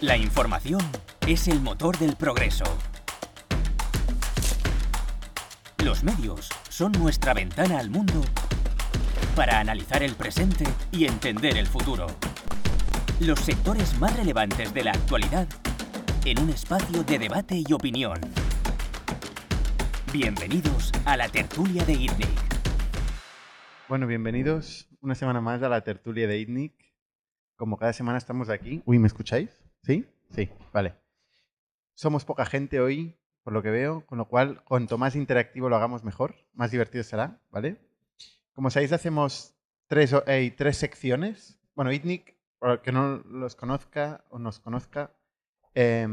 La información es el motor del progreso. Los medios son nuestra ventana al mundo para analizar el presente y entender el futuro. Los sectores más relevantes de la actualidad en un espacio de debate y opinión. Bienvenidos a la tertulia de ITNIC. Bueno, bienvenidos una semana más a la tertulia de ITNIC. Como cada semana estamos aquí. Uy, ¿me escucháis? ¿Sí? Sí, vale. Somos poca gente hoy, por lo que veo, con lo cual, cuanto más interactivo lo hagamos mejor, más divertido será, ¿vale? Como sabéis, hacemos tres, eh, tres secciones. Bueno, ITNIC, para el que no los conozca o nos conozca, eh,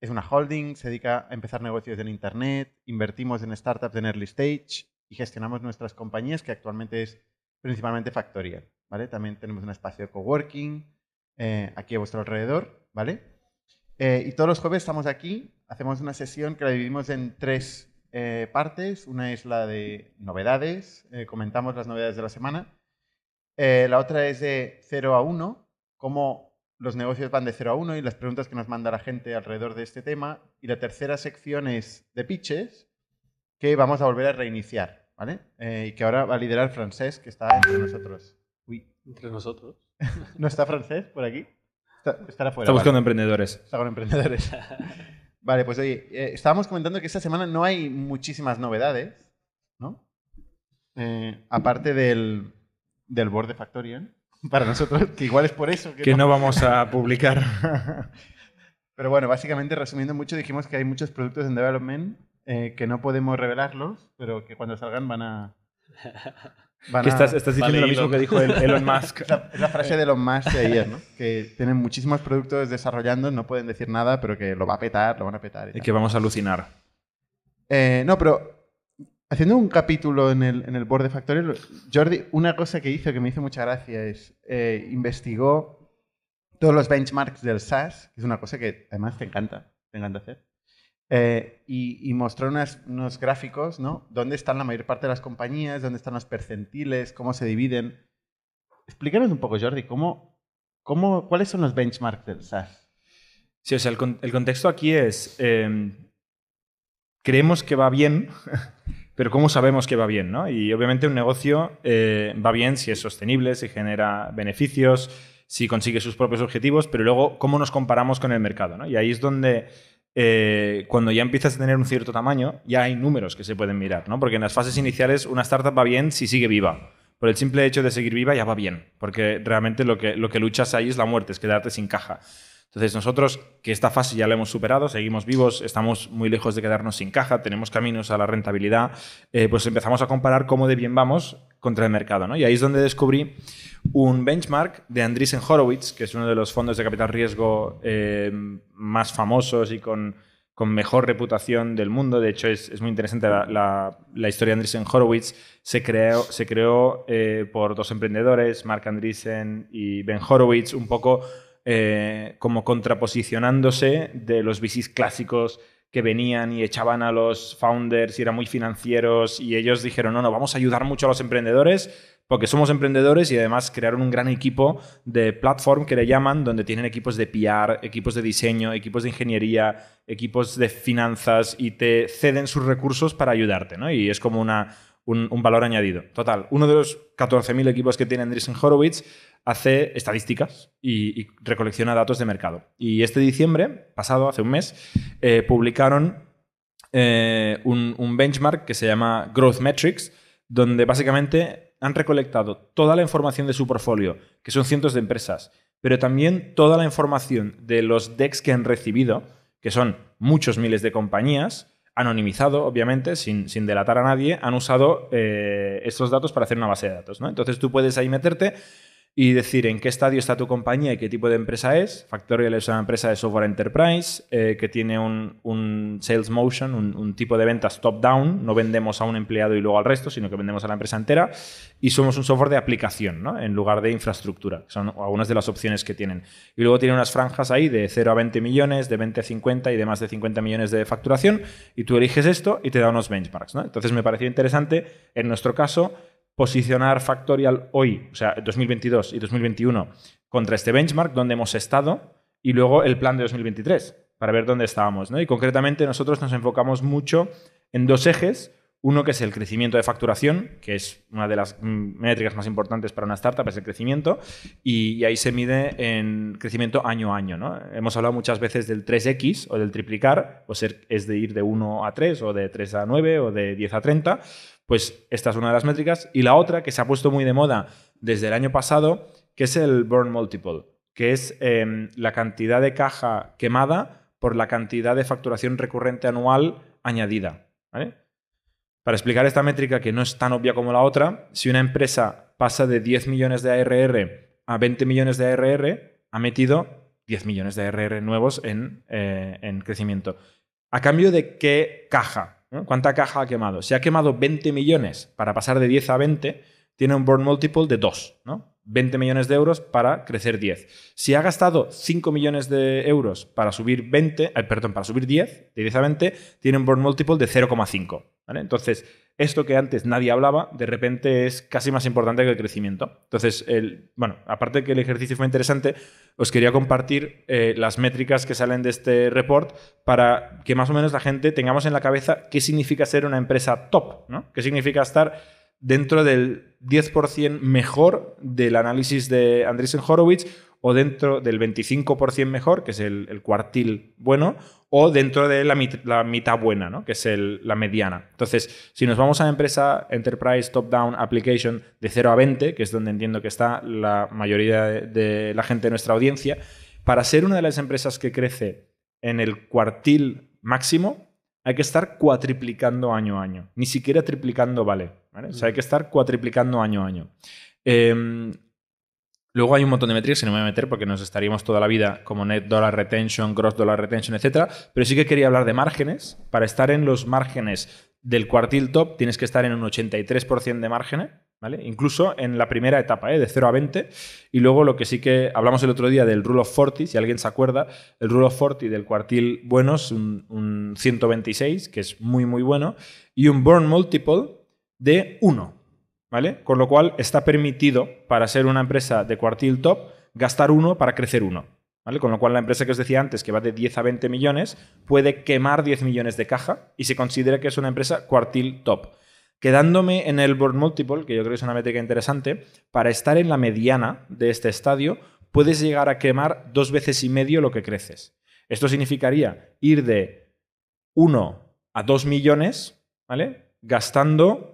es una holding, se dedica a empezar negocios en Internet, invertimos en startups en early stage y gestionamos nuestras compañías, que actualmente es principalmente Factorial, ¿vale? También tenemos un espacio de coworking eh, aquí a vuestro alrededor, ¿vale? Eh, y todos los jueves estamos aquí, hacemos una sesión que la dividimos en tres eh, partes. Una es la de novedades, comentamos las novedades de la semana. la otra es de 0 a 1, cómo los negocios van de 0 a 1 y las preguntas que nos manda la gente alrededor de este tema. Y la tercera sección es de pitches, que vamos a volver a reiniciar, ¿vale? y que ahora va a liderar Francés, que está entre nosotros. Uy. Entre nosotros. ¿No está francés por aquí? Está, estará fuera. Está buscando emprendedores. Está con emprendedores. vale, pues oye, eh, estábamos comentando que esta semana no hay muchísimas novedades, ¿no? Eh, aparte del, del board de Factorial, para nosotros, que igual es por eso que, que no... vamos a publicar. Pero bueno, básicamente, resumiendo mucho, dijimos que hay muchos productos en development eh, que no podemos revelarlos, pero que cuando salgan van a, estás, diciendo lo mismo que dijo Elon Musk. es, la, frase de Elon Musk de ayer, ¿no? Que tienen muchísimos productos desarrollando, no pueden decir nada, pero que lo va a petar, lo van a petar. Y, que vamos a alucinar. Eh, no, pero haciendo un capítulo en el, en el board de Factorial, Jordi, una cosa que hizo que me hizo mucha gracia es eh, investigó todos los benchmarks del SaaS, que es una cosa que además te encanta, te encanta hacer. Eh, y, mostró unos gráficos, ¿no? Dónde están la mayor parte de las compañías, dónde están los percentiles, cómo se dividen. Explícanos un poco, Jordi, ¿cómo, cómo, ¿cuáles son los benchmarks del SaaS? Sí, o sea, el, contexto aquí es, em, creemos que va bien, pero ¿cómo sabemos que va bien? ¿no? Y obviamente un negocio eh, va bien si es sostenible, si genera beneficios, si consigue sus propios objetivos, pero luego, ¿cómo nos comparamos con el mercado? ¿no? Y ahí es donde eh, cuando ya empiezas a tener un cierto tamaño, ya hay números que se pueden mirar, ¿no? Porque en las fases iniciales una startup va bien si sigue viva. Por el simple hecho de seguir viva ya va bien, porque realmente lo que, lo que luchas ahí es la muerte, es quedarte sin caja. Entonces nosotros, que esta fase ya la hemos superado, seguimos vivos, estamos muy lejos de quedarnos sin caja, tenemos caminos a la rentabilidad, eh, pues empezamos a comparar cómo de bien vamos contra el mercado. ¿no? Y ahí es donde descubrí un benchmark de Andreessen Horowitz, que es uno de los fondos de capital riesgo eh, más famosos y con, mejor reputación del mundo. De hecho, es, muy interesante la, historia de Andreessen Horowitz. Se creó, se creó eh, por dos emprendedores, Mark Andreessen y Ben Horowitz, un poco eh, como contraposicionándose de los VCs clásicos que venían y echaban a los founders y eran muy financieros y ellos dijeron, no, no, vamos a ayudar mucho a los emprendedores porque somos emprendedores y además crearon un gran equipo de platform que le llaman, donde tienen equipos de PR, equipos de diseño, equipos de ingeniería, equipos de finanzas y te ceden sus recursos para ayudarte, ¿no? Y es como una, un, valor añadido. Total, uno de los 14.000 equipos que tiene Andreessen Horowitz hace estadísticas y, recolecciona datos de mercado. Y este diciembre, pasado, hace un mes, eh, publicaron eh, un, un, benchmark que se llama Growth Metrics, donde básicamente han recolectado toda la información de su portfolio, que son cientos de empresas, pero también toda la información de los decks que han recibido, que son muchos miles de compañías, anonimizado, obviamente, sin, sin, delatar a nadie, han usado eh, estos datos para hacer una base de datos. ¿no? Entonces tú puedes ahí meterte y decir en qué estadio está tu compañía y qué tipo de empresa es. Factorial es una empresa de software enterprise eh, que tiene un, sales motion, un, tipo de ventas top-down. No vendemos a un empleado y luego al resto, sino que vendemos a la empresa entera. Y somos un software de aplicación, ¿no? en lugar de infraestructura. Son algunas de las opciones que tienen. Y luego tiene unas franjas ahí de 0 a 20 millones, de 20 a 50 y de más de 50 millones de facturación. Y tú eliges esto y te da unos benchmarks. Entonces me pareció interesante, en nuestro caso, posicionar Factorial hoy, o sea, 2022 y 2021, contra este benchmark donde hemos estado y luego el plan de 2023 para ver dónde estábamos. ¿no? Y concretamente nosotros nos enfocamos mucho en dos ejes. Uno que es el crecimiento de facturación, que es una de las mm, métricas más importantes para una startup, es el crecimiento, y, ahí se mide en crecimiento año a año. ¿no? Hemos hablado muchas veces del 3X o del triplicar, o ser, es de ir de 1 a 3 o de 3 a 9 o de 10 a 30, pues esta es una de las métricas. Y la otra, que se ha puesto muy de moda desde el año pasado, que es el burn multiple, que es em, la cantidad de caja quemada por la cantidad de facturación recurrente anual añadida. Para explicar esta métrica, que no es tan obvia como la otra, si una empresa pasa de 10 millones de ARR a 20 millones de ARR, ha metido 10 millones de ARR nuevos en, eh, en crecimiento. ¿A cambio de qué caja? ¿Cuánta caja ha quemado? Si ha quemado 20 millones para pasar de 10 a 20, tiene un burn multiple de 2, ¿no? 20 millones de euros para crecer 10. Si ha gastado 5 millones de euros para subir 20, eh, perdón, para subir 10, de 10 a 20, tiene un burn multiple de 0,5. Entonces, esto que antes nadie hablaba, de repente es casi más importante que el crecimiento. Entonces, el, bueno, aparte de que el ejercicio fue interesante, os quería compartir eh, las métricas que salen de este report para que más o menos la gente tengamos en la cabeza qué significa ser una empresa top, ¿no? ¿Qué significa estar dentro del 10% mejor del análisis de Andreessen Horowitz o dentro del 25% mejor, que es el, cuartil bueno, o dentro de la, mitad buena, ¿no? que es la mediana. Entonces, si nos vamos a empresa Enterprise Top-Down Application de 0 a 20, que es donde entiendo que está la mayoría de la gente de nuestra audiencia, para ser una de las empresas que crece en el cuartil máximo, hay que estar cuatriplicando año a año. Ni siquiera triplicando vale. O sea, hay que estar cuatriplicando año a año. Em, luego hay un montón de métricas que no me voy a meter porque nos estaríamos toda la vida como net dollar retention, gross dollar retention, etc. Pero sí que quería hablar de márgenes. Para estar en los márgenes del cuartil top tienes que estar en un 83% de márgenes. Incluso en la primera etapa, ¿eh? de 0 a 20. Y luego lo que sí que hablamos el otro día del Rule of 40, si alguien se acuerda, el Rule of 40 del cuartil bueno es un, 126, que es muy, muy bueno, y un Burn Multiple de 1. ¿vale? Con lo cual está permitido para ser una empresa de cuartil top gastar 1 para crecer 1. ¿Vale? Con lo cual la empresa que os decía antes, que va de 10 a 20 millones, puede quemar 10 millones de caja y se considera que es una empresa cuartil top. Quedándome en el board multiple, que yo creo que es una métrica interesante, para estar en la mediana de este estadio, puedes llegar a quemar dos veces y medio lo que creces. Esto significaría ir de 1 a 2 millones, ¿vale? Gastando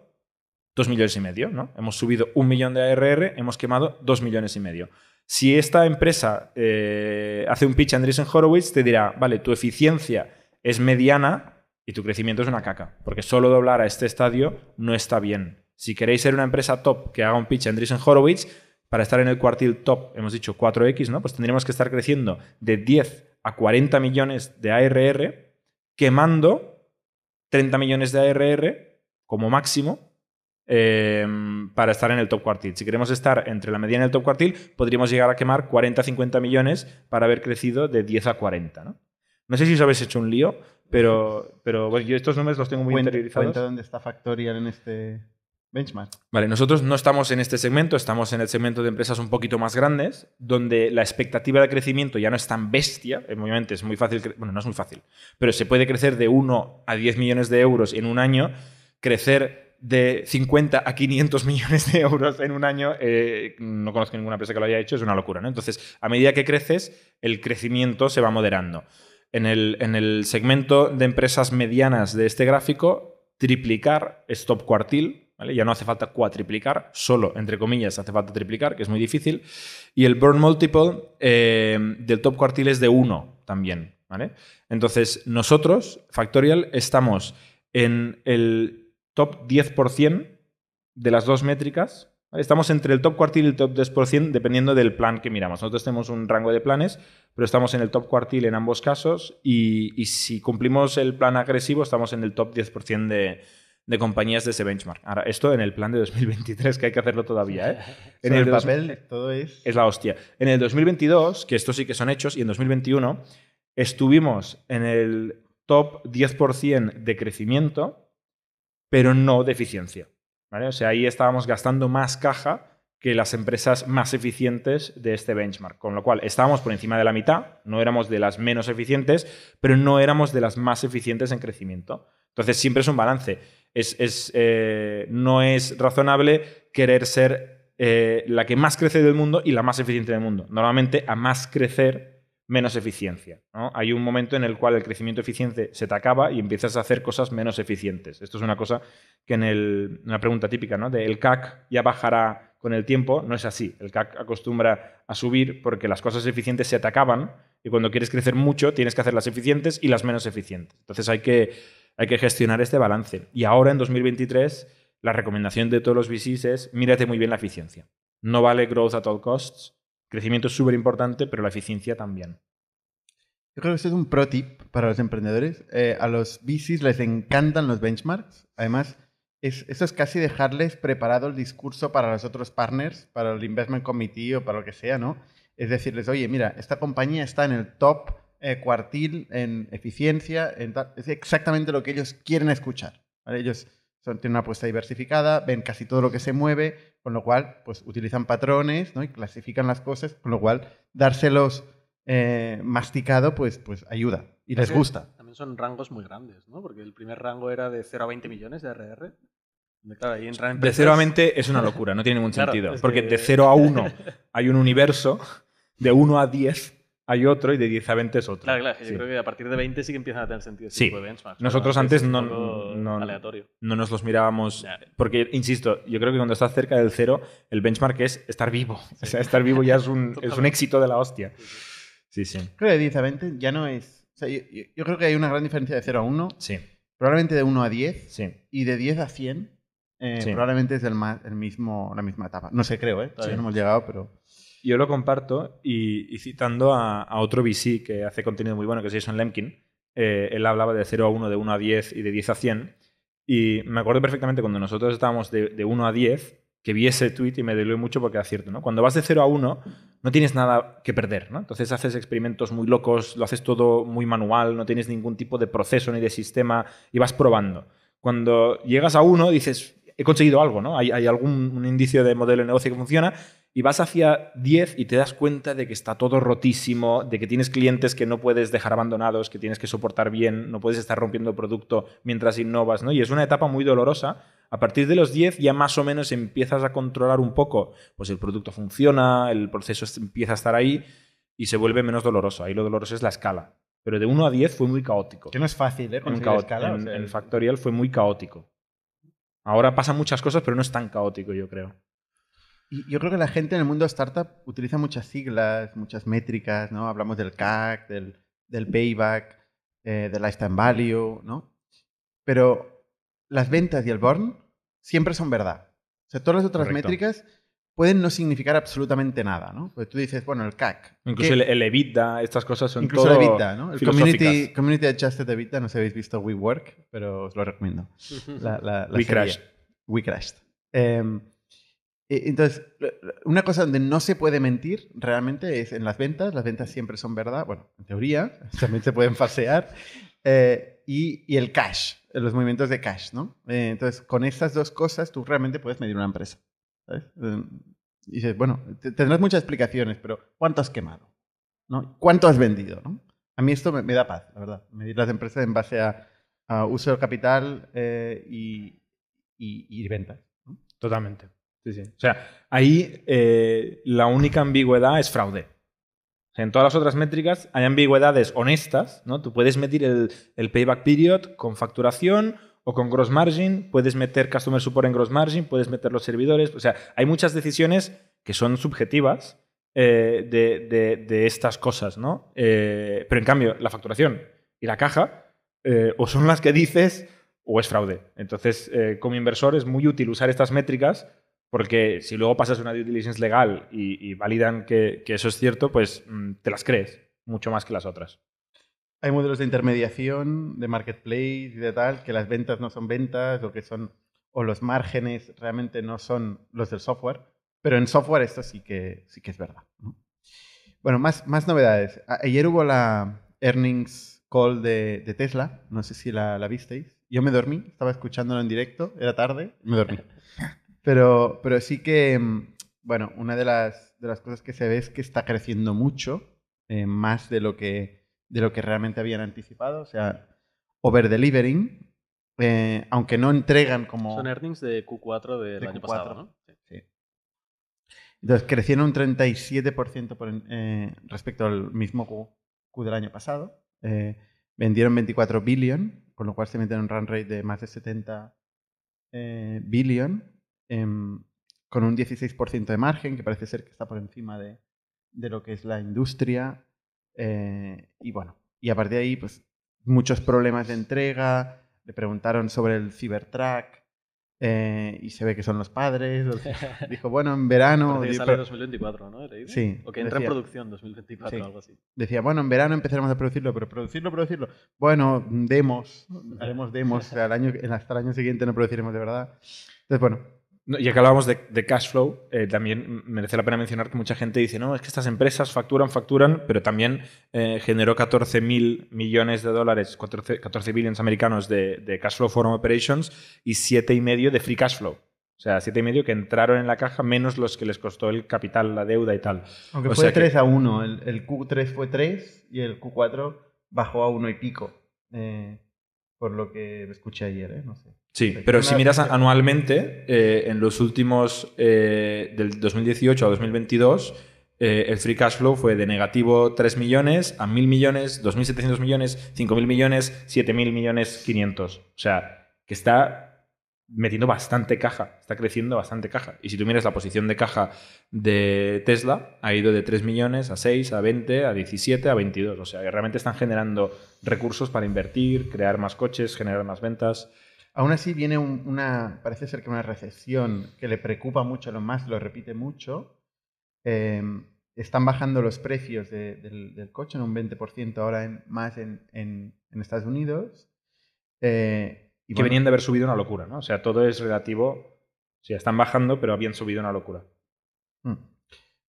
2 millones y medio, ¿no? Hemos subido un millón de ARR, hemos quemado 2 millones y medio. Si esta empresa eh, hace un pitch a Andreessen Horowitz, te dirá, vale, tu eficiencia es mediana, y tu crecimiento es una caca. Porque solo doblar a este estadio no está bien. Si queréis ser una empresa top que haga un pitch a Andreessen Horowitz, para estar en el cuartil top, hemos dicho 4X, ¿no? Pues tendríamos que estar creciendo de 10 a 40 millones de ARR, quemando 30 millones de ARR como máximo em, para estar en el top cuartil. Si queremos estar entre la mediana y el top cuartil, podríamos llegar a quemar 40-50 millones para haber crecido de 10 a 40. ¿no? no sé si os habéis hecho un lío, pero, pero bueno, yo estos números los tengo muy interiorizados. Cuenta dónde está Factorial en este benchmark. Vale, nosotros no estamos en este segmento, estamos en el segmento de empresas un poquito más grandes, donde la expectativa de crecimiento ya no es tan bestia. Obviamente es muy fácil, bueno, no es muy fácil, pero se puede crecer de 1 a 10 millones de euros en un año, crecer de 50 a 500 millones de euros en un año, eh, no conozco ninguna empresa que lo haya hecho, es una locura. ¿no? Entonces, a medida que creces, el crecimiento se va moderando. En el, segmento de empresas medianas de este gráfico, triplicar es top cuartil, Ya no hace falta cuatriplicar, solo, entre comillas, hace falta triplicar, que es muy difícil. Y el burn multiple eh, del top cuartil es de 1 también, ¿vale? Entonces, nosotros, Factorial, estamos en el top 10% de las dos métricas Estamos entre el top cuartil y el top 10% dependiendo del plan que miramos. Nosotros tenemos un rango de planes, pero estamos en el top cuartil en ambos casos y, si cumplimos el plan agresivo estamos en el top 10% de, de, compañías de ese benchmark. Ahora, esto en el plan de 2023, que hay que hacerlo todavía. ¿eh? En el, papel todo es... Es la hostia. En el 2022, que estos sí que son hechos, y en 2021 estuvimos en el top 10% de crecimiento, pero no de eficiencia. O sea, ahí estábamos gastando más caja que las empresas más eficientes de este benchmark. Con lo cual, estábamos por encima de la mitad, no éramos de las menos eficientes, pero no éramos de las más eficientes en crecimiento. Entonces, siempre es un balance. Es, eh, no es razonable querer ser eh, la que más crece del mundo y la más eficiente del mundo. Normalmente, a más crecer, menos eficiencia. Hay un momento en el cual el crecimiento eficiente se te acaba y empiezas a hacer cosas menos eficientes. Esto es una cosa que en el, una pregunta típica, ¿no? De el CAC ya bajará con el tiempo no es así. El CAC acostumbra a subir porque las cosas eficientes se te acaban y cuando quieres crecer mucho tienes que hacer las eficientes y las menos eficientes. Entonces hay que, hay que gestionar este balance. Y ahora en 2023 la recomendación de todos los VCs es mírate muy bien la eficiencia. No vale growth at all costs. Crecimiento es súper importante, pero la eficiencia también. Yo creo que este es un pro tip para los emprendedores. Eh, a los VCs les encantan los benchmarks. Además, es, eso es casi dejarles preparado el discurso para los otros partners, para el investment committee o para lo que sea, ¿no? Es decirles, oye, mira, esta compañía está en el top eh, cuartil en eficiencia, es exactamente lo que ellos quieren escuchar. Ellos son, tienen una apuesta diversificada, ven casi todo lo que se mueve, con lo cual, pues utilizan patrones ¿no? y clasifican las cosas, con lo cual, dárselos eh, masticado, pues, pues ayuda y les gusta. También son rangos muy grandes, ¿no? Porque el primer rango era de 0 a 20 millones de RR de 0 a 20 es una locura, no tiene ningún sentido. Porque de 0 a 1 hay un universo, de 1 a 10 hay otro y de 10 a 20 es otro. Claro, claro. Yo creo que a partir de 20 sí que empiezan a tener sentido sí. Nosotros antes no, no, no, nos los mirábamos. Porque, insisto, yo creo que cuando estás cerca del 0, el benchmark es estar vivo. O sea, estar vivo ya es un, es un éxito de la hostia. Sí, sí. Creo que de 10 a 20 ya no es. O sea, yo, yo, creo que hay una gran diferencia de 0 a 1. Sí. Probablemente de 1 a 10. Sí. Y de 10 a 100 eh, probablemente es el, el mismo, la misma etapa. No sé, creo, ¿eh? Todavía no hemos llegado, pero... Yo lo comparto y, citando a, otro VC que hace contenido muy bueno, que es Jason Lemkin, eh, él hablaba de 0 a 1, de 1 a 10 y de 10 a 100. Y me acuerdo perfectamente cuando nosotros estábamos de, de 1 a 10, que vi ese tweet y me dolió mucho porque era cierto. ¿no? Cuando vas de 0 a 1, no tienes nada que perder. ¿no? Entonces haces experimentos muy locos, lo haces todo muy manual, no tienes ningún tipo de proceso ni de sistema y vas probando. Cuando llegas a 1, dices, he conseguido algo, ¿no? Hay, algún indicio de modelo de negocio que funciona y vas hacia 10 y te das cuenta de que está todo rotísimo, de que tienes clientes que no puedes dejar abandonados, que tienes que soportar bien, no puedes estar rompiendo producto mientras innovas, ¿no? Y es una etapa muy dolorosa. A partir de los 10 ya más o menos empiezas a controlar un poco, pues el producto funciona, el proceso empieza a estar ahí y se vuelve menos doloroso. Ahí lo doloroso es la escala. Pero de 1 a 10 fue muy caótico. Que no es fácil, ¿eh? En, escala, en Factorial fue muy caótico. Ahora pasan muchas cosas, pero no es tan caótico, yo creo. Y yo creo que la gente en el mundo startup utiliza muchas siglas, muchas métricas, ¿no? Hablamos del CAC, del, payback, eh, del lifetime value, ¿no? Pero las ventas y el burn siempre son verdad. O sea, todas las otras métricas pueden no significar absolutamente nada, ¿no? Pues tú dices, bueno, el CAC. Incluso el, EBITDA, estas cosas son Incluso el EBITDA, ¿no? El community, community, Adjusted EBITDA, no sé si habéis visto WeWork, pero os lo recomiendo. La, la, We Crashed. We Crashed. Em, e, entonces, una cosa donde no se puede mentir realmente es en las ventas. Las ventas siempre son verdad. Bueno, en teoría, también se pueden falsear. Eh, y, y, el cash, los movimientos de cash, ¿no? Eh, entonces, con estas dos cosas tú realmente puedes medir una empresa. Em, y dices, bueno, tendrás muchas explicaciones, pero ¿cuánto has quemado? ¿No? ¿Cuánto has vendido? ¿no? A mí esto me, da paz, la verdad. Medir las empresas en base a, uso del capital eh, y, y, ventas. Totalmente. Sí, sí. O sea, ahí eh, la única ambigüedad es fraude. en todas las otras métricas hay ambigüedades honestas, ¿no? Tú puedes medir el, payback period con facturación o con gross margin, puedes meter customer support en gross margin, puedes meter los servidores. O sea, hay muchas decisiones que son subjetivas eh, de, estas cosas, ¿no? Eh, pero en cambio, la facturación y la caja o son las que dices o es fraude. Entonces, como inversor es muy útil usar estas métricas porque si luego pasas una due diligence legal y, validan que, que, eso es cierto, pues mm, te las crees mucho más que las otras. Hay modelos de intermediación, de marketplace y de tal, que las ventas no son ventas o que son o los márgenes realmente no son los del software, pero en software esto sí que, sí que es verdad. Bueno, más, más novedades. Ayer hubo la earnings call de, de Tesla, no sé si la, la, visteis. Yo me dormí, estaba escuchándolo en directo, era tarde, me dormí. Pero, pero sí que mm, bueno, una de las, de las cosas que se ve es que está creciendo mucho, eh, más de lo, que, de lo que realmente habían anticipado. O sea, over-delivering, eh, aunque no entregan como... Son earnings de Q4 del De año Q4. pasado, ¿no? Sí. Entonces, crecieron un 37% por eh, respecto al mismo Q, Q del año pasado. Eh, vendieron 24 billion, con lo cual se meten en un run rate de más de 70 eh, billion, em, con un 16% de margen, que parece ser que está por encima de, de lo que es la industria. Eh, y bueno, y a partir de ahí, pues muchos problemas de entrega. Le preguntaron sobre el Cybertruck eh, y se ve que son los padres. dijo, bueno, en verano. Que sale en pero- 2024, ¿no? Sí, O que entra decía- en producción 2024 Sí. o algo así. decía, bueno, en verano empezaremos a producirlo, pero producirlo, producirlo. Bueno, demos, haremos demos. O sea, el año, hasta el año siguiente no produciremos de verdad. Entonces, bueno, No, Ya que hablábamos de, de cash flow, eh, también merece la pena mencionar que mucha gente dice, no, es que estas empresas facturan, facturan, pero también eh, generó 14 mil millones de dólares, 14, 14 billions americanos de, de cash flow from operations y 7,5 de free cash flow. O sea, 7,5 que entraron en la caja menos los que les costó el capital, la deuda y tal. aunque O fue sea de que- 3 a 1, el, el Q3 fue 3 y el Q4 bajó a 1 y pico. eh, por lo que escuché ayer, ¿eh? No sé. Sí, Pero una- si miras anualmente, eh, en los últimos, eh, del 2018 a 2022, eh, el free cash flow fue de negativo 3 millones a 1.000 millones, 2.700 millones, 5.000 millones, 7.000 millones 500. O sea, que está metiendo bastante caja, está creciendo bastante caja. Y si tú miras la posición de caja de Tesla, ha ido de 3 millones a 6, a 20, a 17, a 22. O sea, que realmente están generando recursos para invertir, crear más coches, generar más ventas. Aún así viene un- una, parece ser que una recesión que le preocupa mucho a Elon Musk, lo repite mucho. Eh, están bajando los precios de- del, coche en un 20% ahora más en, en- en Estados Unidos. Eh, que bueno, venían de haber subido una locura, ¿no? O sea, todo es relativo. O sea, están bajando, pero habían subido una locura. Mm.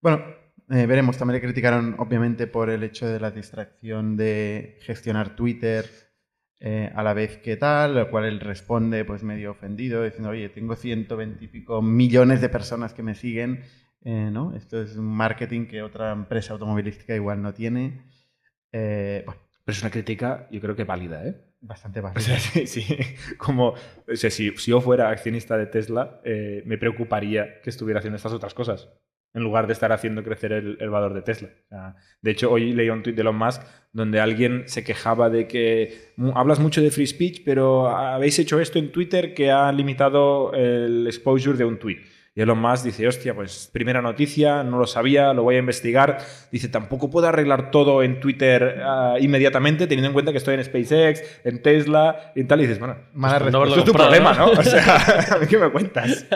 Bueno, eh, veremos. También le criticaron, obviamente, por el hecho de la distracción de gestionar Twitter eh, a la vez que tal, lo cual él responde pues medio ofendido, diciendo, oye, tengo 120 y pico millones de personas que me siguen, eh, ¿no? Esto es un marketing que otra empresa automovilística igual no tiene. Bueno, Pero es una crítica, yo creo que válida, ¿eh? Bastante O básico. sea, sí, sí. Como, o sea, si, si yo fuera accionista de Tesla, eh, me preocuparía que estuviera haciendo estas otras cosas, en lugar de estar haciendo crecer el, el valor de Tesla. O sea, de hecho, hoy leí un tuit de Elon Musk donde alguien se quejaba de que "Mu- hablas mucho de free speech, pero habéis hecho esto en Twitter que ha limitado el exposure de un tweet. Y Elon Musk dice, hostia, pues primera noticia, no lo sabía, lo voy a investigar. Dice, tampoco puedo arreglar todo en Twitter ah, inmediatamente, teniendo en cuenta que estoy en SpaceX, en Tesla y tal. Y dices, bueno, Mala pues no eso es tu problema, ¿no? ¿no? O sea, ¿a mí qué me cuentas?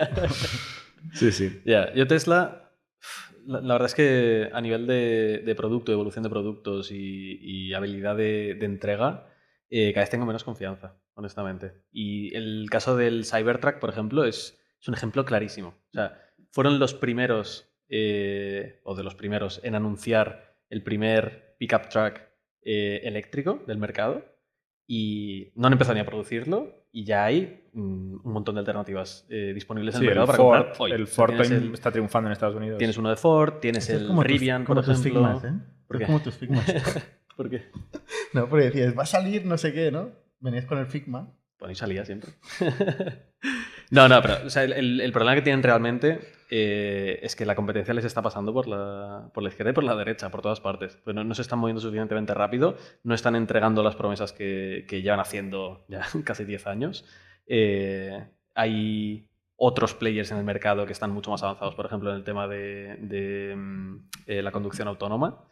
Sí, sí. Ya, yo Tesla, la, la verdad es que a nivel de, de producto, evolución de productos y, y habilidad de, de entrega, eh, cada vez tengo menos confianza, honestamente. Y el caso del Cybertruck, por ejemplo, es, es un ejemplo clarísimo. O sea, fueron los primeros, eh, o de los primeros, en anunciar el primer pickup truck eh, eléctrico del mercado y no han empezado ni a producirlo y ya hay mm, un montón de alternativas eh, disponibles en Sí, el el mercado para Ford, comprar hoy. el O sea, Ford tienes también el- está triunfando en Estados Unidos. Tienes uno de Ford, tienes es el como tus- Rivian, como por tus ejemplo. Figmas, ¿eh? ¿Por qué? como tus Figmas. ¿Por qué? no, porque decías, va a salir no sé qué, ¿no? Venías con el Figma. Bueno, y salía siempre. no, no, pero el, problema que tienen realmente eh, es que la competencia les está pasando por la, por la izquierda y por la derecha, por todas partes. Pues no, no se están moviendo suficientemente rápido, no están entregando las promesas que, que llevan haciendo ya casi 10 años. Eh, hay otros players en el mercado que están mucho más avanzados, por ejemplo, en el tema de, mm, eh, la conducción autónoma,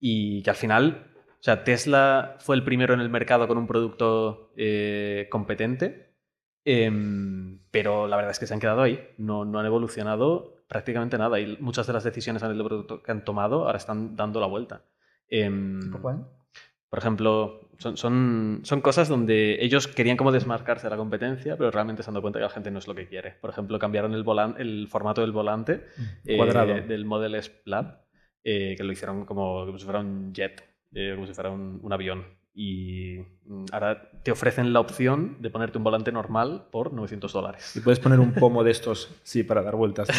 y que al final, o sea, Tesla fue el primero en el mercado con un producto competente, em, pero la verdad es que se han quedado ahí, no, no han evolucionado prácticamente nada, y muchas de las decisiones a nivel de producto que han tomado ahora están dando la vuelta. Em, ¿Tipo cuál? por ejemplo, son, son, son cosas donde ellos querían como desmarcarse de la competencia, pero realmente se han dado cuenta que la gente no es lo que quiere. Por ejemplo, cambiaron el, volan- el formato del volante eh, Cuadrado. del Model S eh, que lo hicieron como, como si fuera un jet, eh, como si fuera un, un avión. Y mm, ahora te ofrecen la opción de ponerte un volante normal por 900 dólares. Y puedes poner un pomo de estos, sí, para dar vueltas.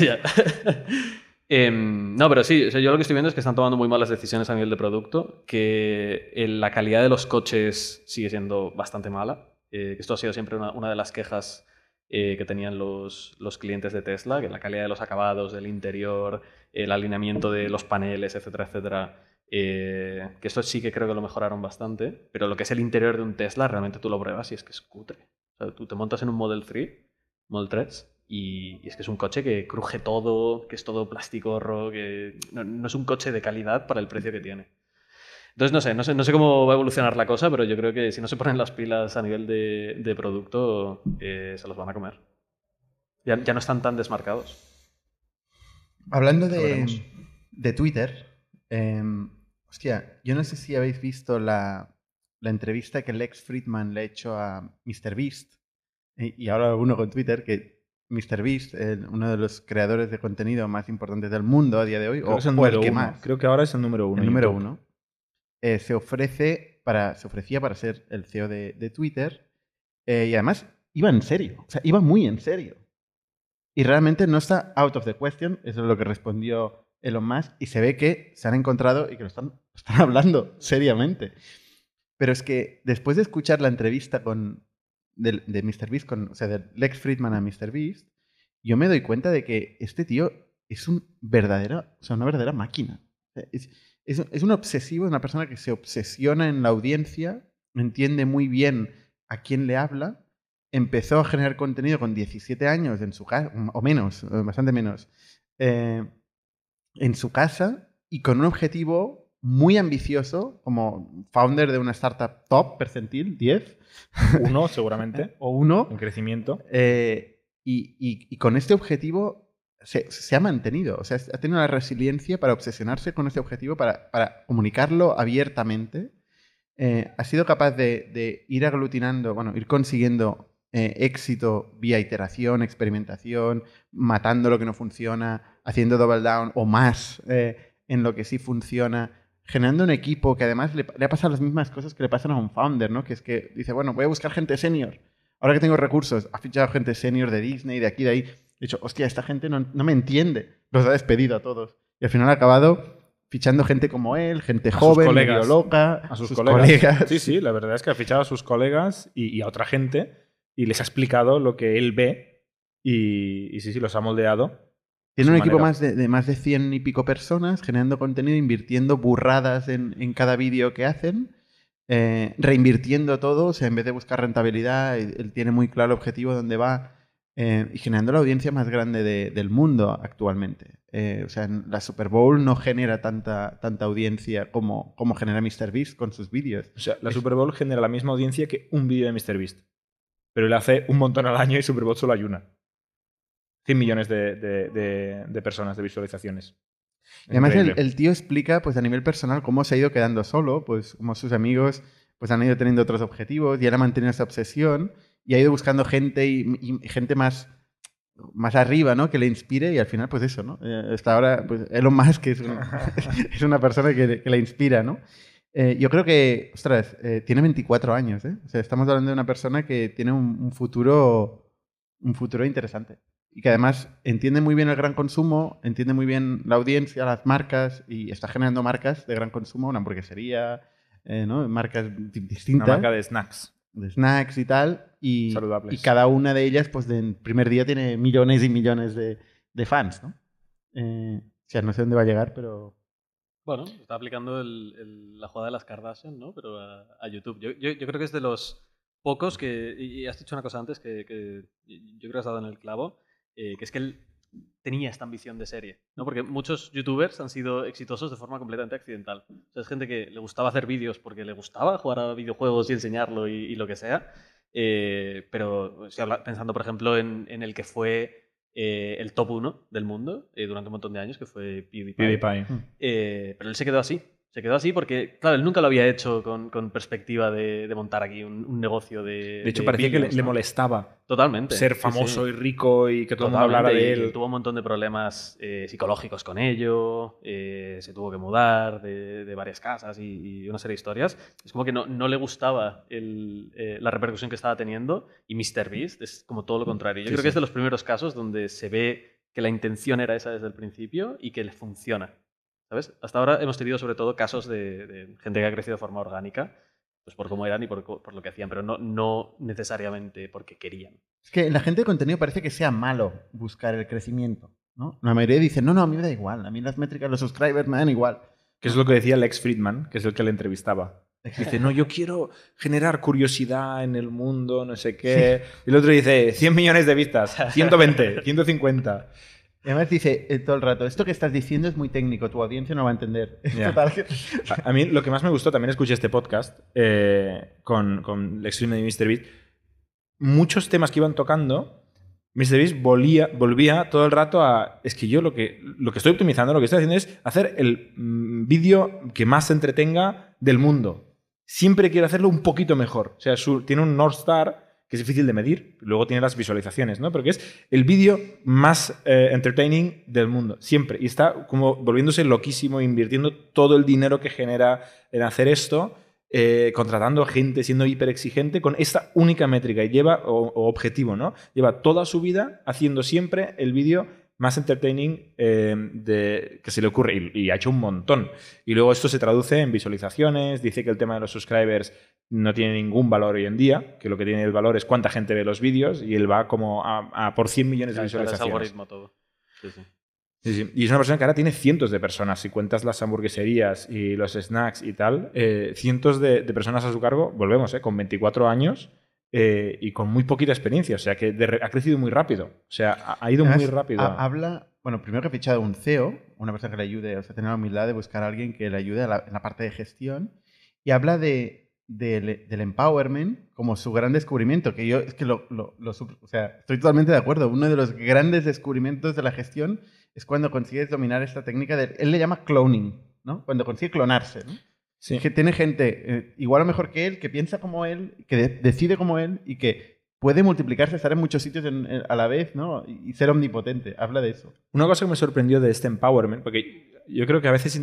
Em, no, pero sí, o sea, yo lo que estoy viendo es que están tomando muy malas decisiones a nivel de producto, que la calidad de los coches sigue siendo bastante mala. eh, que esto ha sido siempre una, una de las quejas eh, que tenían los, los clientes de Tesla, que la calidad de los acabados, del interior, el alineamiento de los paneles, etcétera, etcétera. Eh, que esto sí que creo que lo mejoraron bastante, pero lo que es el interior de un Tesla, realmente tú lo pruebas y es que es cutre. O sea, tú te montas en un Model 3, Model 3, y, y es que es un coche que cruje todo, que es todo plasticorro, que no, no es un coche de calidad para el precio que tiene. Entonces, no sé, no sé, no sé cómo va a evolucionar la cosa, pero yo creo que si no se ponen las pilas a nivel de, de producto, eh, se los van a comer. Ya, ya no están tan desmarcados. Hablando de, de Twitter, em, hostia, yo no sé si habéis visto la, la entrevista que Lex Friedman le ha hecho a MrBeast. Y, y ahora uno con Twitter, que MrBeast, el- uno de los creadores de contenido más importantes del mundo a día de hoy, Creo o, que es el o número el que uno. más, Creo que ahora es el número uno. el número YouTube. uno, eh, se ofrece para, se ofrecía para ser el CEO de, de Twitter eh, y además iba en serio, o sea, iba muy en serio. Y realmente no está out of the question, eso es lo que respondió Elon Musk, y se ve que se han encontrado y que lo están, están hablando seriamente. Pero es que después de escuchar la entrevista con, de, de MrBeast, con, o sea, de Lex Friedman a MrBeast, yo me doy cuenta de que este tío es un verdadero, una verdadera máquina. Es, es, un obsesivo, es una persona que se obsesiona en la audiencia, entiende muy bien a quién le habla, empezó a generar contenido con 17 años en su casa, o menos, bastante menos, eh, en su casa y con un objetivo muy ambicioso como founder de una startup top percentil, 10 Uno, seguramente. o uno, en crecimiento. eh, y, y- y con este objetivo se, se ha mantenido. O sea, ha tenido la resiliencia para obsesionarse con este objetivo, para, para comunicarlo abiertamente. Eh, ha sido capaz de, de ir aglutinando, bueno, ir consiguiendo eh, éxito vía iteración, experimentación, matando lo que no funciona, haciendo double down o más eh, en lo que sí funciona, generando un equipo que además le, le ha pasado las mismas cosas que le pasan a un founder, ¿no? Que es que dice, bueno, voy a buscar gente senior. Ahora que tengo recursos, ha fichado gente senior de Disney, de aquí, de ahí. He dicho, hostia, esta gente no, no me entiende. Los ha despedido a todos. Y al final ha acabado fichando gente como él, gente A joven, colegas. medio loca, A sus, sus colegas. colegas. Sí, sí, la verdad es que ha fichado a sus colegas y, y a otra gente y les ha explicado lo que él ve y, y sí, sí, los ha moldeado. Tiene un equipo más de, de más de 100 y pico personas generando contenido, invirtiendo burradas en, en cada vídeo que hacen, eh, reinvirtiendo todo, o sea, en vez de buscar rentabilidad, él tiene muy claro el objetivo dónde va eh, y generando la audiencia más grande de- del mundo actualmente. Eh, o sea, la Super Bowl no genera tanta, tanta audiencia como, como genera MrBeast con sus vídeos. O sea, la Super Bowl genera la misma audiencia que un vídeo de MrBeast. Pero él hace un montón al año y Super Bowl solo hay una. 100 millones de, de- de- de personas, de visualizaciones. Y además el, el tío explica pues a nivel personal cómo se ha ido quedando solo, pues como sus amigos pues han ido teniendo otros objetivos y él ha mantenido esa obsesión y ha ido buscando gente y, y gente más más arriba, ¿no? Que le inspire y al final pues eso, ¿no? Eh, hasta ahora pues Elon Musk es, un- es una persona que, que le inspira, ¿no? Eh, yo creo que, ostras, eh, tiene 24 años, ¿eh? O sea, estamos hablando de una persona que tiene un, un futuro un futuro interesante y que además entiende muy bien el gran consumo, entiende muy bien la audiencia, las marcas y está generando marcas de gran consumo, una hamburguesería, eh, ¿no? marcas di- Una distintas, marca de snacks. de snacks y tal, y, Saludables. y cada una de ellas, pues del primer día tiene millones y millones de, de fans, ¿no? Eh, o sea, no sé dónde va a llegar, pero Bueno, está aplicando el- la jugada de las Kardashian, ¿no? Pero a, a YouTube. Yo, yo- yo creo que es de los pocos que. Y has dicho una cosa antes que, yo creo que has dado en el clavo, eh, que es que él tenía esta ambición de serie, ¿no? Porque muchos youtubers han sido exitosos de forma completamente accidental. O sea, es gente que le gustaba hacer vídeos porque le gustaba jugar a videojuegos y enseñarlo y, y lo que sea. Eh, pero habla- pensando, por ejemplo, en el que fue eh, el top 1 del mundo eh, durante un montón de años, que fue PewDiePie. PewDiePie. Eh, pero él se quedó así. Se quedó así porque, claro, él nunca lo había hecho con, con perspectiva de, de montar aquí un, un negocio de. De hecho, de parecía que le, billions, le ¿no? molestaba Totalmente. ser sí, famoso sí. y rico y que todo el mundo hablara de él. Tuvo un montón de problemas eh, psicológicos con ello, eh, se tuvo que mudar de, de varias casas y, y una serie de historias. Es como que no, no le gustaba el, eh, la repercusión que estaba teniendo y MrBeast es como todo lo contrario. Yo Sí, creo sí. que es de los primeros casos donde se ve que la intención era esa desde el principio y que le funciona. ¿Sabes? Hasta ahora hemos tenido sobre todo casos de, de gente que ha crecido de forma orgánica, pues por cómo eran y por, por lo que hacían, pero no, no necesariamente porque querían. Es que la gente de contenido parece que sea malo buscar el crecimiento. ¿no? La mayoría dice, no, no, a mí me da igual. A mí las métricas, los subscribers me dan igual. Que es lo que decía Lex Friedman, que es el que le entrevistaba. Dice, no, yo quiero generar curiosidad en el mundo, no sé qué. Y el otro dice, 100 millones de vistas, 120, 150. Además dice eh, todo el rato, esto que estás diciendo es muy técnico, tu audiencia no va a entender. Que- A, a mí lo que más me gustó, también escuché este podcast eh, con, con Lex Friedman y MrBeast. Muchos temas que iban tocando, MrBeast volvía, volvía todo el rato a. Es que yo lo que, lo que estoy optimizando, lo que estoy haciendo es hacer el mm, vídeo que más se entretenga del mundo. Siempre quiero hacerlo un poquito mejor. O sea, su- tiene un North Star que es difícil de medir, luego tiene las visualizaciones, ¿no? Pero que es el vídeo más eh, entertaining del mundo, siempre. Y está como volviéndose loquísimo, invirtiendo todo el dinero que genera en hacer esto, eh, contratando gente, siendo hiper exigente con esta única métrica y lleva, o, objetivo, ¿no? Lleva toda su vida haciendo siempre el vídeo más entertaining eh, de, que se le ocurre y, y ha hecho un montón. Y luego esto se traduce en visualizaciones, dice que el tema de los subscribers no tiene ningún valor hoy en día, que lo que tiene el valor es cuánta gente ve los vídeos y él va como a, a por 100 millones de es visualizaciones. algoritmo todo. Sí, sí. Sí, sí. Y es una persona que ahora tiene cientos de personas. Si cuentas las hamburgueserías y los snacks y tal, eh, cientos de, de personas a su cargo, volvemos, eh, con 24 años eh, y con muy poquita experiencia. O sea, que de ha crecido muy rápido. O sea, ha, ha ido muy rápido. ha- habla, bueno, primero que ha fichado un CEO, una persona que le ayude, o sea, tener la humildad de buscar a alguien que le ayude a la- en la parte de gestión, y habla de, del- del empowerment como su gran descubrimiento, que yo es que lo, lo- o sea, estoy totalmente de acuerdo. Uno de los grandes descubrimientos de la gestión es cuando consigues dominar esta técnica de, él le llama cloning, ¿no? Cuando consigue clonarse, ¿no? Sí. Que tiene gente eh, igual o mejor que él, que piensa como él, que de- decide como él y que puede multiplicarse, estar en muchos sitios en- en- a la vez, ¿no? Y, y ser omnipotente. Habla de eso. Una cosa que me sorprendió de este empowerment, porque yo creo que a veces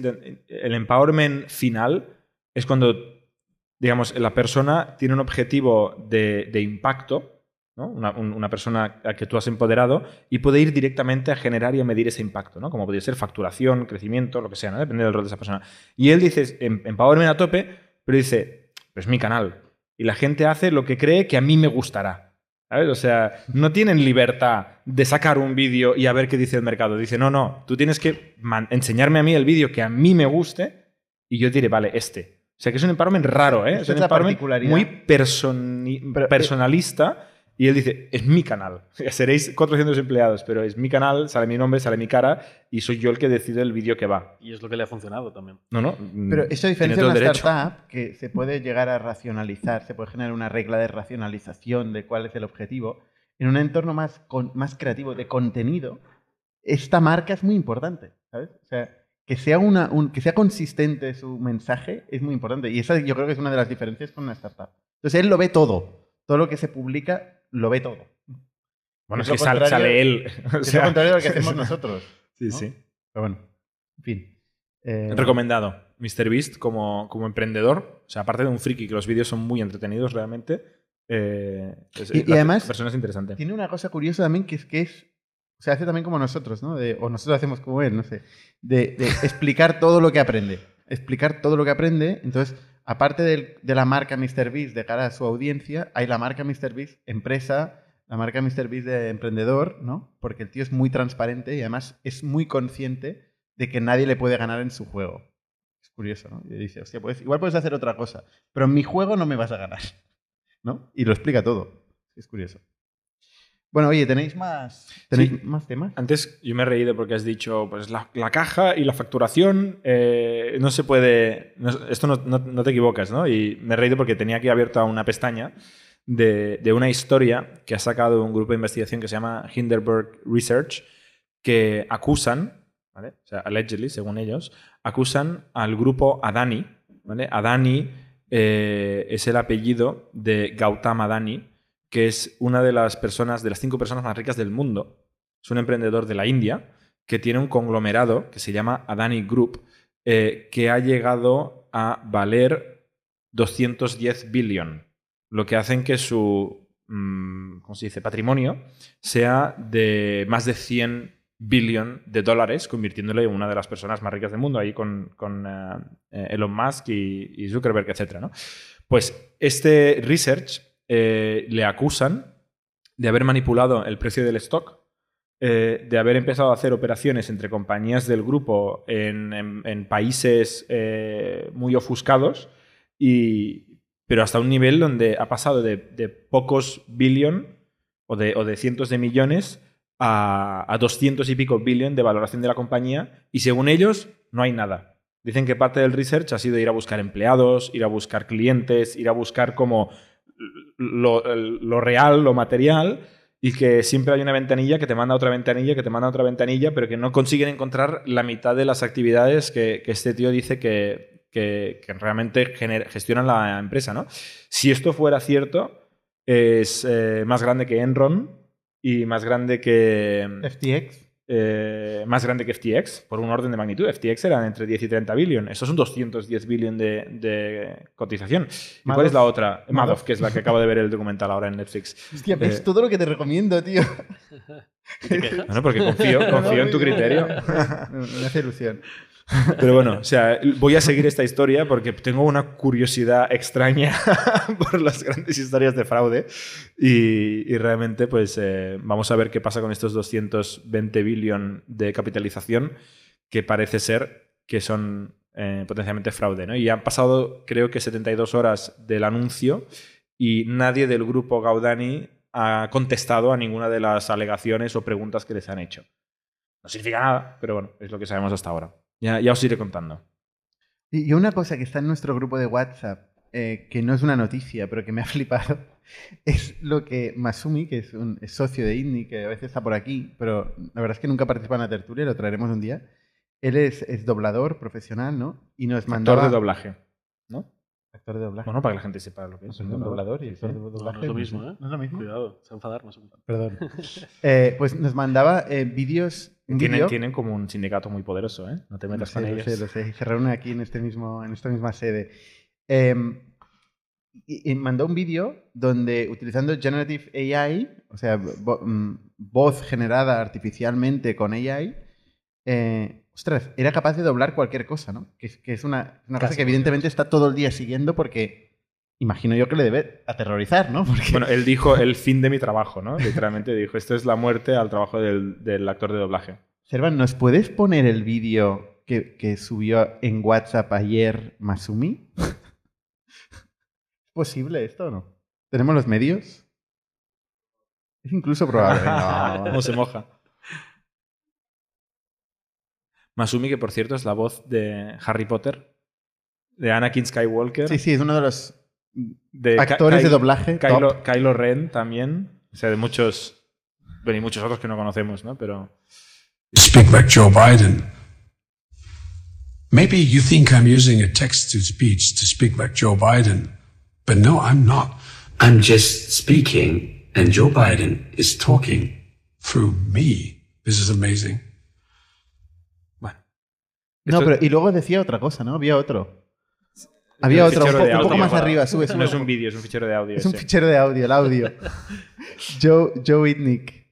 el empowerment final es cuando, digamos, la persona tiene un objetivo de, impacto, una, un- una persona a que tú has empoderado, y puede ir directamente a generar y a medir ese impacto, ¿no? como podría ser facturación, crecimiento, lo que sea, ¿no? depende del rol de esa persona. Y él dice, em- empowerment a tope, pero dice, es mi canal. Y la gente hace lo que cree que a mí me gustará. ¿Sabes? O sea, no tienen libertad de sacar un vídeo y a ver qué dice el mercado. Dice, no, no, tú tienes que enseñarme a mí el vídeo que a mí me guste y yo diré, vale, este. O sea, que es un empowerment raro, ¿eh? Es un es la empowerment particularidad. muy personi- Pero, eh, personalista y él dice, es mi canal. Seréis 400 empleados, pero es mi canal, sale mi nombre, sale mi cara y soy yo el que decide el vídeo que va. Y es lo que le ha funcionado también. No, no. Pero mm, eso tiene diferencia de una derecho. startup que se puede llegar a racionalizar, se puede generar una regla de racionalización de cuál es el objetivo. En un entorno más, con- más creativo de contenido, esta marca es muy importante, ¿sabes? O sea, que sea, una, un- que sea consistente su mensaje es muy importante. Y esa yo creo que es una de las diferencias con una startup. Entonces él lo ve todo. Todo lo que se publica, lo ve todo. Bueno, Es que sale, sale él. O Es sea, lo contrario de lo que hacemos nosotros. Sí, ¿no? sí. Pero bueno, en fin. Eh, Recomendado. MrBeast como, como emprendedor. O sea, aparte de un friki, que los vídeos son muy entretenidos realmente. eh, es- Y- y además- persona es interesante. Tiene una cosa curiosa también que es que es. O sea, hace también como nosotros, ¿no? O nosotros hacemos como él, no sé. De, explicar todo lo que aprende. Explicar todo lo que aprende. Entonces, aparte de la marca MrBeast de cara a su audiencia, hay la marca MrBeast empresa, la marca MrBeast de emprendedor, ¿no? Porque el tío es muy transparente y además es muy consciente de que nadie le puede ganar en su juego. Es curioso, ¿no? Y dice, hostia, pues, igual puedes hacer otra cosa, pero en mi juego no me vas a ganar, ¿no? Y lo explica todo. Es curioso. Bueno, oye, ¿tenéis más, ¿tenéis Sí. más temas? Antes yo me he reído porque has dicho, pues la, la caja y la facturación eh, no se puede, no- esto no, no- no te equivocas, ¿no? Y me he reído porque tenía aquí abierta una pestaña de, de una historia que ha sacado un grupo de investigación que se llama Hinderberg Research, que acusan, ¿vale? O sea, allegedly, según ellos, acusan al grupo Adani, ¿vale? Adani eh, es el apellido de Gautam Adani, que es una de las personas, de las cinco personas más ricas del mundo. Es un emprendedor de la India que tiene un conglomerado que se llama Adani Group, eh, que ha llegado a valer 210 billion, lo que hacen que su mm, ¿cómo se dice? patrimonio sea de más de 100 billion de dólares, convirtiéndole en una de las personas más ricas del mundo, ahí con, con eh, Elon Musk y, y Zuckerberg, etc. ¿no? Pues este research eh, le acusan de haber manipulado el precio del stock, eh, de haber empezado a hacer operaciones entre compañías del grupo en, países eh, muy ofuscados, y, pero hasta un nivel donde ha pasado de, pocos billion o de, cientos de millones a, a 200 y pico billion de valoración de la compañía, y según ellos, no hay nada. Dicen que parte del research ha sido ir a buscar empleados, ir a buscar clientes, ir a buscar como lo, real, lo material, y que siempre hay una ventanilla que te manda otra ventanilla, que te manda otra ventanilla, pero que no consiguen encontrar la mitad de las actividades que, este tío dice que, que- que realmente gener- gestionan la empresa. ¿no? Si esto fuera cierto, es eh, más grande que Enron y más grande que... FTX. Eh, más grande que FTX, por un orden de magnitud. FTX eran entre 10 y 30 billion. Eso son 210 billion de, de cotización. ¿Y cuál es la otra? Madoff. Madoff, que es la que acabo de ver el documental ahora en Netflix. Hostia, ves Eh, todo lo que te recomiendo, tío. Bueno, porque confío, confío en tu criterio. Me hace ilusión. Pero bueno, o sea, voy a seguir esta historia porque tengo una curiosidad extraña por las grandes historias de fraude y, y realmente pues eh, vamos a ver qué pasa con estos 220 billion de capitalización que parece ser que son eh, potencialmente fraude. ¿no? Y han pasado creo que 72 horas del anuncio y nadie del grupo Gaudani ha contestado a ninguna de las alegaciones o preguntas que les han hecho. No significa nada, pero bueno, es lo que sabemos hasta ahora. Ya, ya os iré contando. Y una cosa que está en nuestro grupo de WhatsApp, eh, que no es una noticia, pero que me ha flipado, es lo que Masumi, que es un es socio de INNI, que a veces está por aquí, pero la verdad es que nunca participa en la tertulia, lo traeremos un día. Él es, es doblador profesional, ¿no? Y nos mandaba... Actor de doblaje. ¿no? Actor de doblaje. Bueno, para que la gente sepa lo que es. Perdón, un doblador y actor de No, doblaje. no es lo mismo, ¿eh? ¿No es lo mismo? Cuidado, se va a enfadar, no se va a enfadar. Perdón. Eh, pues nos mandaba eh, vídeos... Tienen, tienen como un sindicato muy poderoso, ¿eh? No te Lo metas sé, con lo ellos. sé, lo sé. Se reúnen aquí en, este mismo, en esta misma sede. Em, y, y mandó un vídeo donde, utilizando Generative AI, o sea, vo- mm, voz generada artificialmente con AI, eh, ostras, era capaz de doblar cualquier cosa, ¿no? Que, es- que es una, una cosa que evidentemente está todo el día siguiendo porque imagino yo que le debe aterrorizar, ¿no? Porque Bueno, él dijo el fin de mi trabajo, ¿no? Literalmente dijo, esto es la muerte al trabajo del, del actor de doblaje. Servan, ¿nos puedes poner el vídeo que, que subió en WhatsApp ayer Masumi? ¿Es posible esto o no? ¿Tenemos los medios? Es incluso probable. Venga, ¿Cómo vamos. se moja? Masumi, que por cierto es la voz de Harry Potter, de Anakin Skywalker, Sí, sí, es uno de los de actores Ky- de doblaje. top. Kylo, Kylo Ren también, o sea, de muchos, bueno, y muchos otros que no conocemos, ¿no? Pero speak like Joe Biden. Maybe you think I'm using a text to speech to speak like Joe Biden, but no, I'm not. I'm just speaking, and Joe Biden is talking through me. This is amazing. No, Esto- pero y luego decía otra cosa, ¿no? Había otro. Había otro, un, fichero po- de un poco audio más para- arriba, sube, sube. No es un vídeo, es un fichero de audio. Es un ese. fichero de audio, el audio. Joe, Joe Itnick.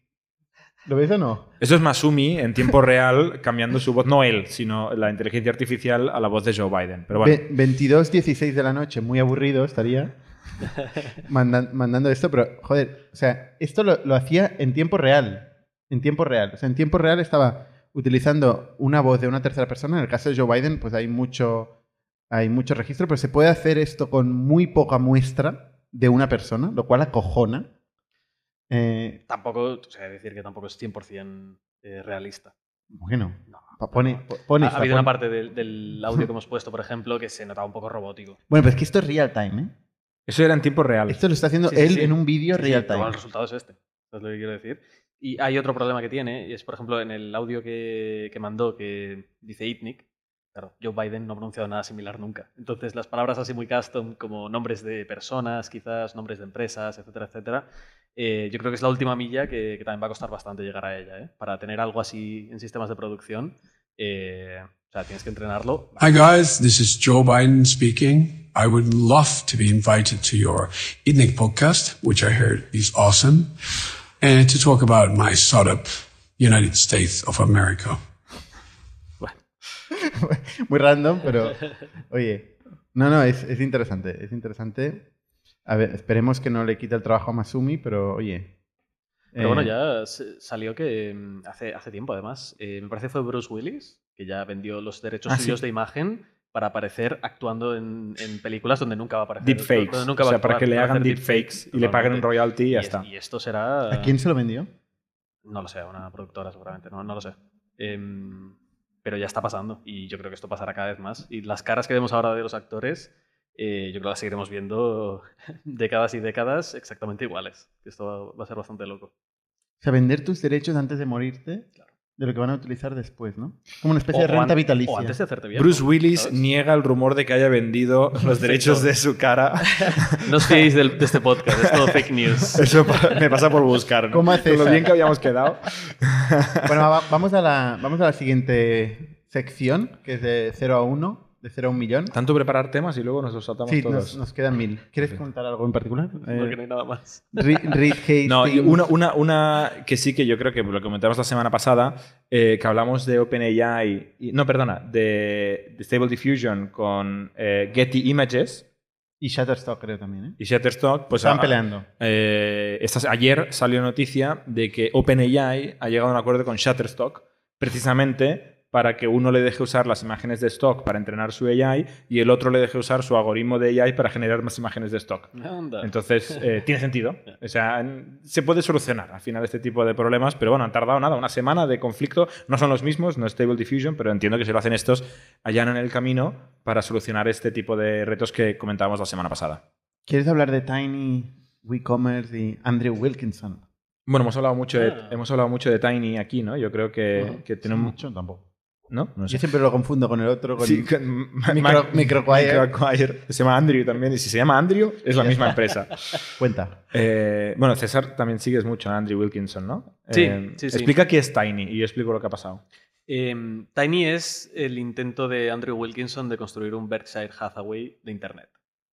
¿Lo ves o no? Eso es Masumi en tiempo real cambiando su voz, no él, sino la inteligencia artificial a la voz de Joe Biden. Pero bueno, Ve- 22.16 de la noche, muy aburrido estaría mandan- mandando esto, pero joder, o sea, esto lo, lo hacía en tiempo real. En tiempo real. O sea, en tiempo real estaba utilizando una voz de una tercera persona. En el caso de Joe Biden, pues hay mucho, hay mucho registro, pero se puede hacer esto con muy poca muestra de una persona, lo cual acojona. Eh, Tampoco, o sea, decir que tampoco es 100% eh, realista. bueno, No. pone, po- pone Ha, habido una parte del, del audio que hemos puesto, por ejemplo, que se notaba un poco robótico. Bueno, pero es que esto es real time, ¿eh? eso era en tiempo real. Esto lo está haciendo Sí, él sí. en un vídeo real pero bueno, time. el resultado es este. Eso es lo que quiero decir. Y hay otro problema que tiene, y es, por ejemplo, en el audio que, que mandó, que dice Itnik, claro, Joe Biden no ha pronunciado nada similar nunca. Entonces, las palabras así muy custom, como nombres de personas, quizás, nombres de empresas, etcétera, etcétera, eh, yo creo que es la última milla que, que también va a costar bastante llegar a ella. ¿eh? Para tener algo así en sistemas de producción, eh, o sea, tienes que entrenarlo. Hi guys, this is Joe Biden speaking. I would love to be invited to your evening podcast, which I heard is awesome, and to talk about my startup United States of America. Muy random, pero oye, no, no, es, es interesante, es interesante. A ver, esperemos que no le quite el trabajo a Masumi, pero oye. Pero bueno, eh, ya salió que mm, hace, hace tiempo, además, eh, me parece fue Bruce Willis, que ya vendió los derechos Ah, sí. suyos de imagen para aparecer actuando en, en películas donde nunca va a aparecer. Deepfakes. nunca o va sea, para que le hagan deepfakes y le paguen un royalty y ya es- está. Y esto será. ¿A quién se lo vendió? No lo sé, a una productora seguramente, no, no lo sé. Em, pero ya está pasando y yo creo que esto pasará cada vez más. Y las caras que vemos ahora de los actores, eh, yo creo que las seguiremos viendo décadas y décadas exactamente iguales. Esto va, va a ser bastante loco. O sea, vender tus derechos antes de morirte de lo que van a utilizar después, ¿no? Como una especie O- de o renta an- vitalicia. O antes de hacerte bien. Bruce Willis ¿sabes? niega el rumor de que haya vendido los derechos de su cara. No os fiéis de este podcast, es todo fake news. Eso me pasa por buscar. ¿no? ¿Cómo hace Con lo bien que habíamos quedado. Bueno, va- vamos a, la, vamos a la siguiente sección, que es de 0 a 1, de 0 a 1 millón. Tanto preparar temas y luego nos los saltamos Sí, todos. nos, nos quedan mil. ¿Quieres Ok. contar algo en particular? Porque Eh, no hay nada más. Reed. No, y una, una, una que sí que yo creo que lo comentamos la semana pasada, eh, que hablamos de OpenAI, y, no, perdona, de, de Stable Diffusion con eh, Getty Images Y Shutterstock creo también, ¿eh? y Shutterstock, pues Estaban a- peleando. eh, estas- ayer salió noticia de que OpenAI ha llegado a un acuerdo con Shutterstock precisamente para que uno le deje usar las imágenes de stock para entrenar su AI y el otro le deje usar su algoritmo de AI para generar más imágenes de stock. Anda. Entonces, eh, tiene sentido. O sea, se puede solucionar al final este tipo de problemas, pero bueno, han tardado nada, una semana de conflicto. No son los mismos, no es Stable Diffusion, pero entiendo que si lo hacen estos, allanan el camino para solucionar este tipo de retos que comentábamos la semana pasada. ¿Quieres hablar de Tiny, WeCommerce y Andrew Wilkinson? Bueno, hemos hablado mucho de, Ah. hemos hablado mucho de Tiny aquí, ¿no? Yo creo que, Bueno, que tenemos... mucho tampoco. ¿No? No Yo siempre lo confundo con el otro, con Sí, con Micro-. Microacquire. Se llama Andrew también, y si se llama Andrew, es la misma empresa. Cuenta. Eh, bueno, César también sigues mucho a Andrew Wilkinson, ¿no? Sí, Eh, sí, sí. Explica qué es Tiny y yo explico lo que ha pasado. Em, Tiny es el intento de Andrew Wilkinson de construir un Berkshire Hathaway de Internet.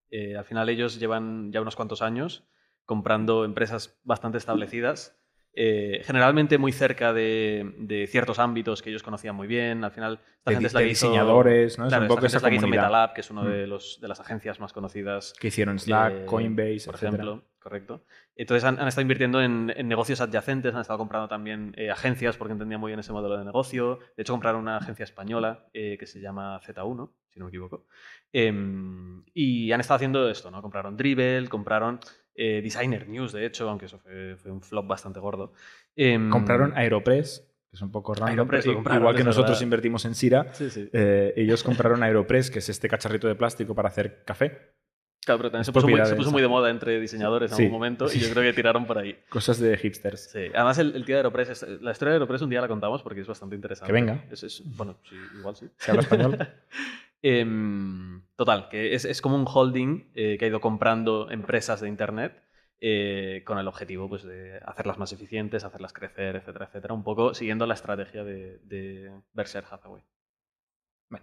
Eh, al final ellos llevan ya unos cuantos años comprando empresas bastante establecidas, eh, generalmente muy cerca de, de ciertos ámbitos que ellos conocían muy bien. Al final, esta De gente es la de que hizo- diseñadores, ¿no? Es Claro, un poco esta gente esa es la que hizo. Metalab, que es Mm. de, los, de las agencias más conocidas Que hicieron Slack, eh, Coinbase, por etcétera. ejemplo. Correcto. Entonces han, han estado invirtiendo en, en negocios adyacentes, han estado comprando también eh, agencias porque entendían muy bien ese modelo de negocio. De hecho, compraron una agencia española eh, que se llama Z1, si no me equivoco. Em, y han estado haciendo esto, ¿no? Compraron Dribble, compraron eh, Designer News, de hecho, aunque eso fue, fue un flop bastante gordo. Em, Compraron Aeropress, que es un poco raro. Aeropress lo compraron, Igual que nosotros verdad. invertimos en Sira, Sí, sí. eh, ellos compraron Aeropress, que es este cacharrito de plástico para hacer café. Claro, pero también se puso, muy, se de puso muy de moda entre diseñadores en Sí, algún momento sí. y yo creo que tiraron por ahí. Cosas de hipsters. Sí, además el, el tío de Aeropress, es- la historia de Aeropress un día la contamos porque es bastante interesante. Que venga. Es- es- bueno, sí, igual sí. Se habla español. Em, total, que es, es como un holding eh, que ha ido comprando empresas de Internet eh, con el objetivo pues, de hacerlas más eficientes, hacerlas crecer, etcétera, etcétera. Un poco siguiendo la estrategia de, de Berkshire Hathaway.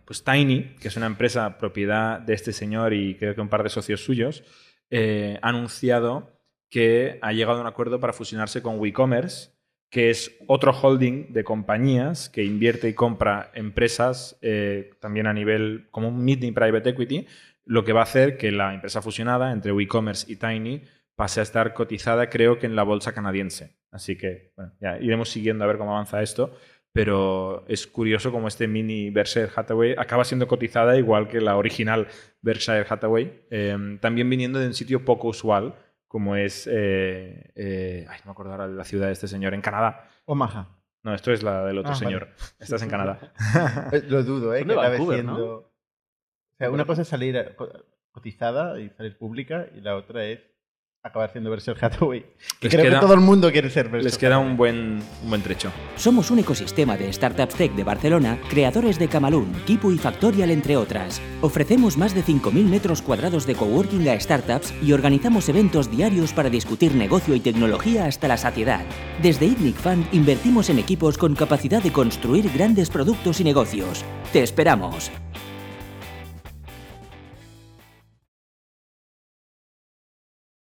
Pues Tiny, que es una empresa propiedad de este señor y creo que un par de socios suyos, eh, ha anunciado que ha llegado a un acuerdo para fusionarse con WeCommerce, que es otro holding de compañías que invierte y compra empresas eh, también a nivel como un meeting private equity, lo que va a hacer que la empresa fusionada entre WeCommerce y Tiny pase a estar cotizada, creo que en la bolsa canadiense. Así que ya iremos siguiendo a ver cómo avanza esto pero es curioso como este mini Berkshire Hathaway acaba siendo cotizada igual que la original Berkshire Hathaway, eh, también viniendo de un sitio poco usual, como es, eh, eh, ay, no me acuerdo ahora de la ciudad de este señor, en Canadá. Omaha. No, esto es la del otro Ah, señor. Esta es en Canadá. Lo dudo, ¿eh? Que Vancouver, siendo... ¿no? O sea, una cosa es salir eh, co- cotizada y salir pública y la otra es acabar siendo Berkshire Hathaway. Les Creo queda- que todo el mundo quiere ser Berkshire Les queda un buen, un buen trecho. Somos un ecosistema de startups tech de Barcelona, creadores de Camalún, Kipu y Factorial, entre otras. Ofrecemos más de 5.000 metros cuadrados de coworking a startups y organizamos eventos diarios para discutir negocio y tecnología hasta la saciedad. Desde ITNIC Fund invertimos en equipos con capacidad de construir grandes productos y negocios. ¡Te esperamos!